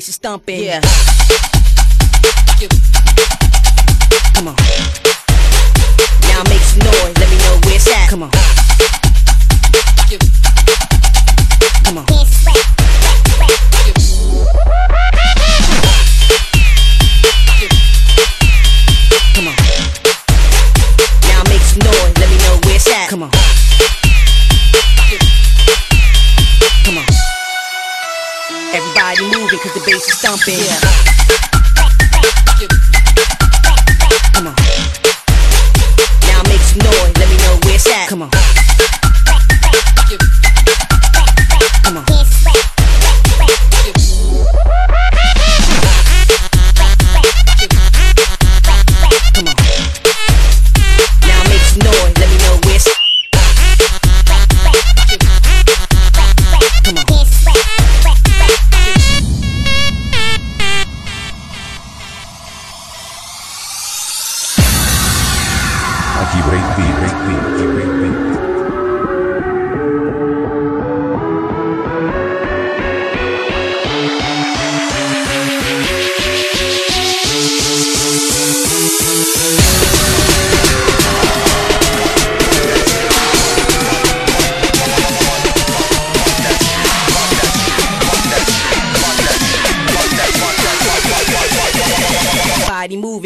bass is thumping. Yeah. jumping. Yeah.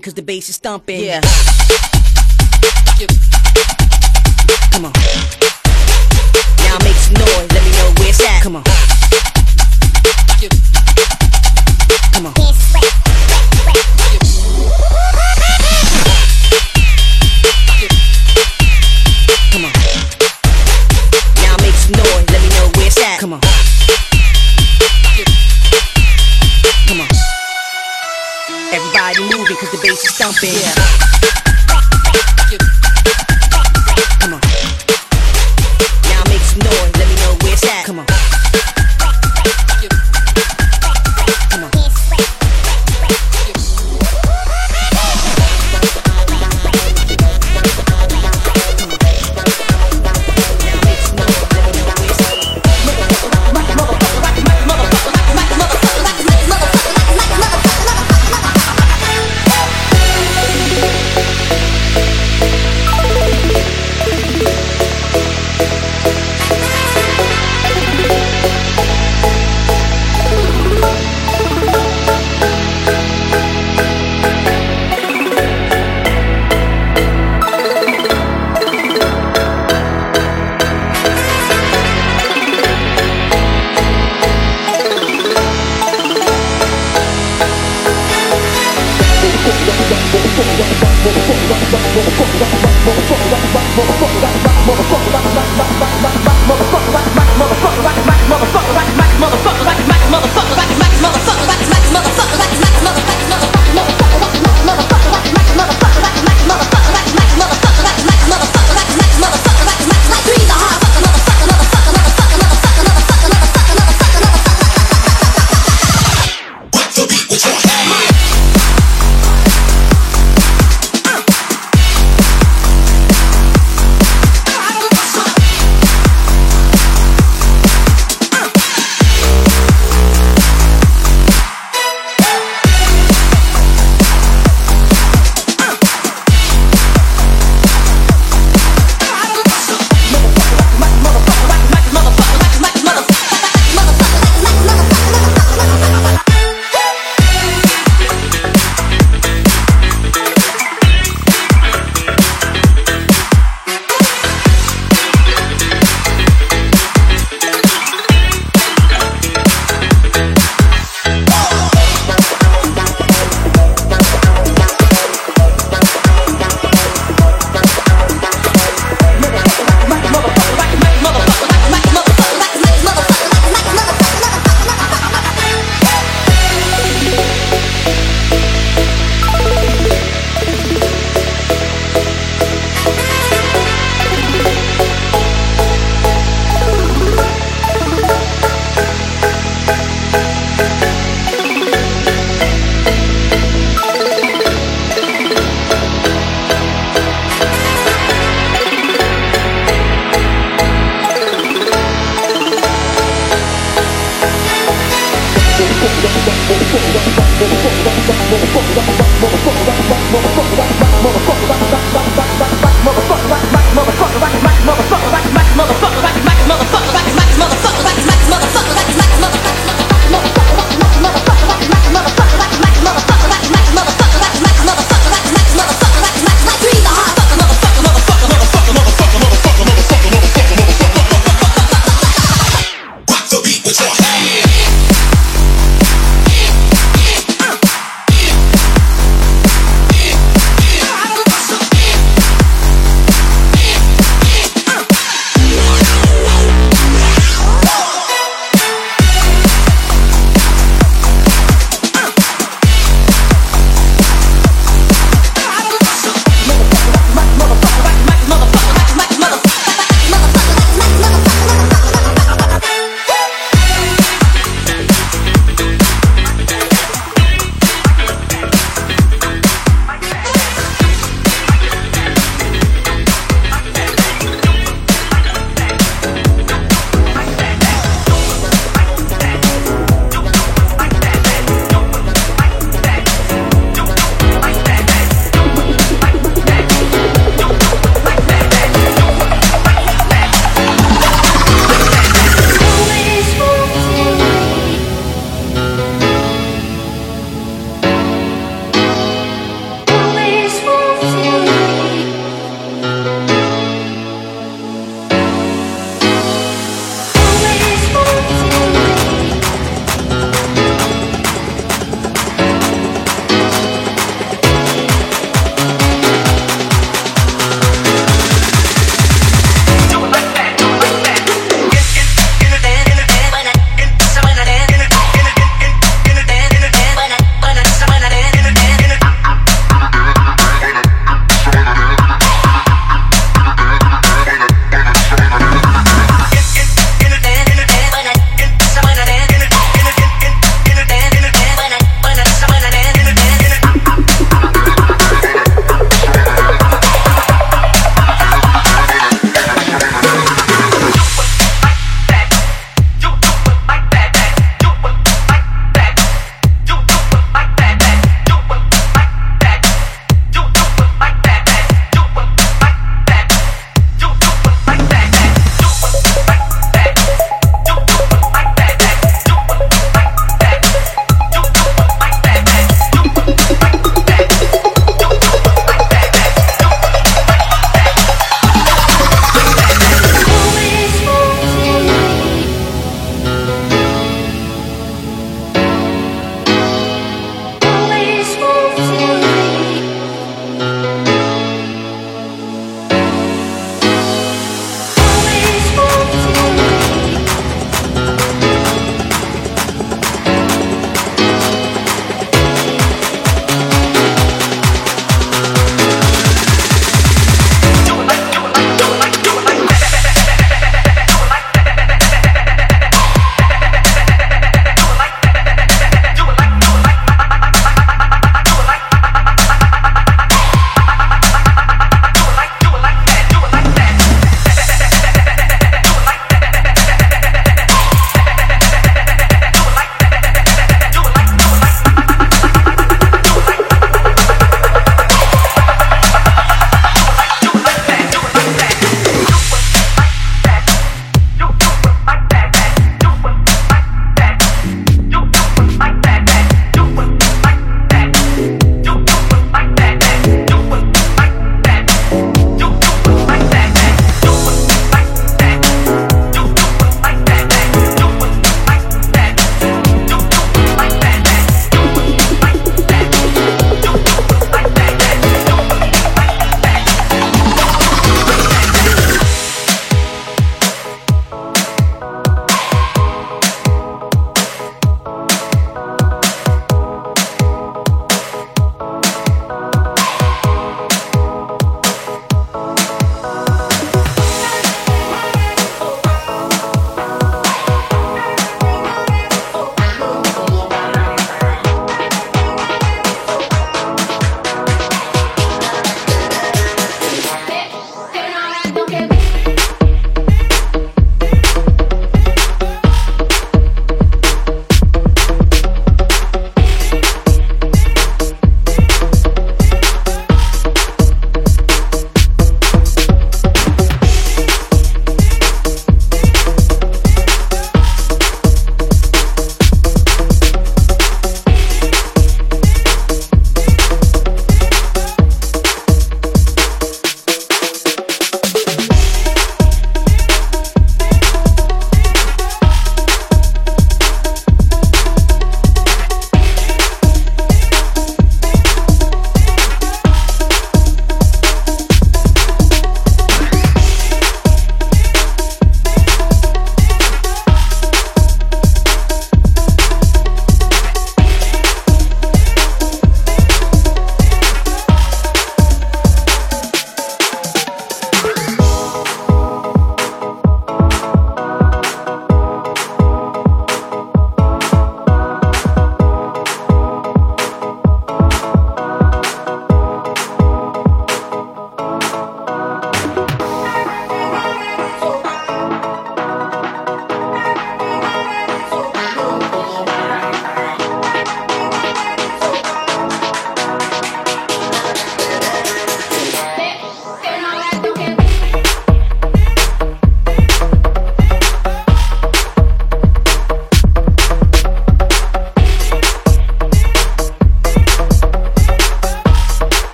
cause the bass is thumping. Yeah.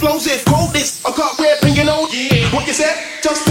explosive coldness. I got red, pink, on. Yeah. What you said? Just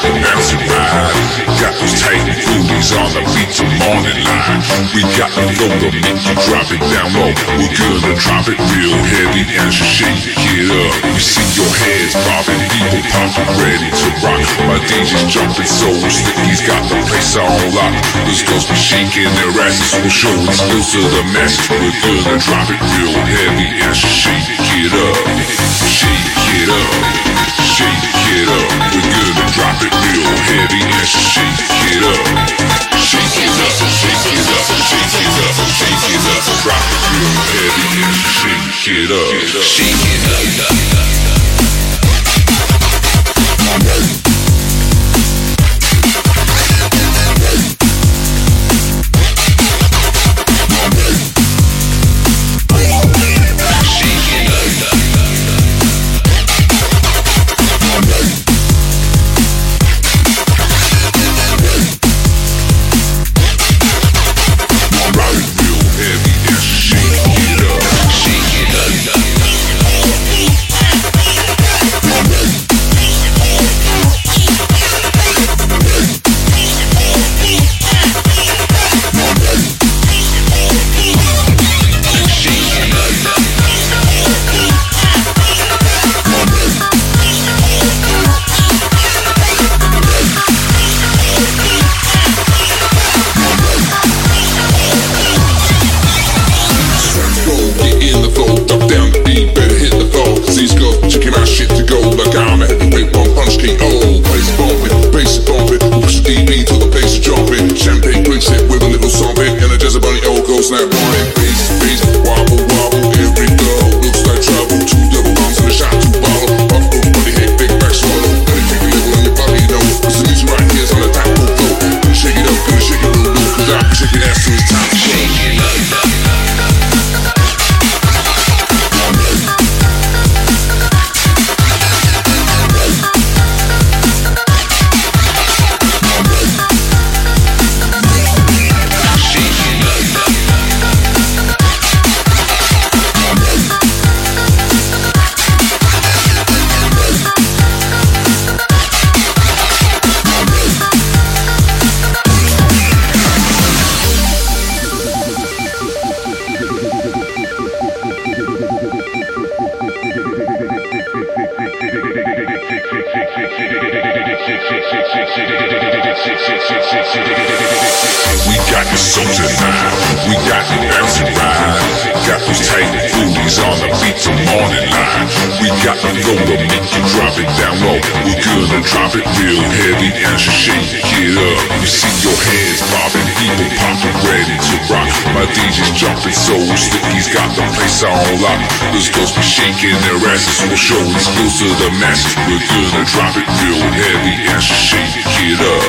The bouncy ride. Got those tight booties on the beat till morning. We got the flow to make you drop it down low. We're gonna drop it real heavy as you shake it up. We see your heads bobbing, people popping, ready to rock. My DJ's jumping so slick, he's got the place all locked. Those girls be shaking their asses, we'll show it skills to the masses. We're gonna drop it real heavy as you shake it up. Shake it up. Shake it up. We're gonna drop it real heavy and shake it up. Shake it up, shake it up, shake it up, shake it up. Drop it real heavy and shake it up. Shake it up. gonna wobble. show exclusive, the masses, We're gonna drop it real heavy and shake it up.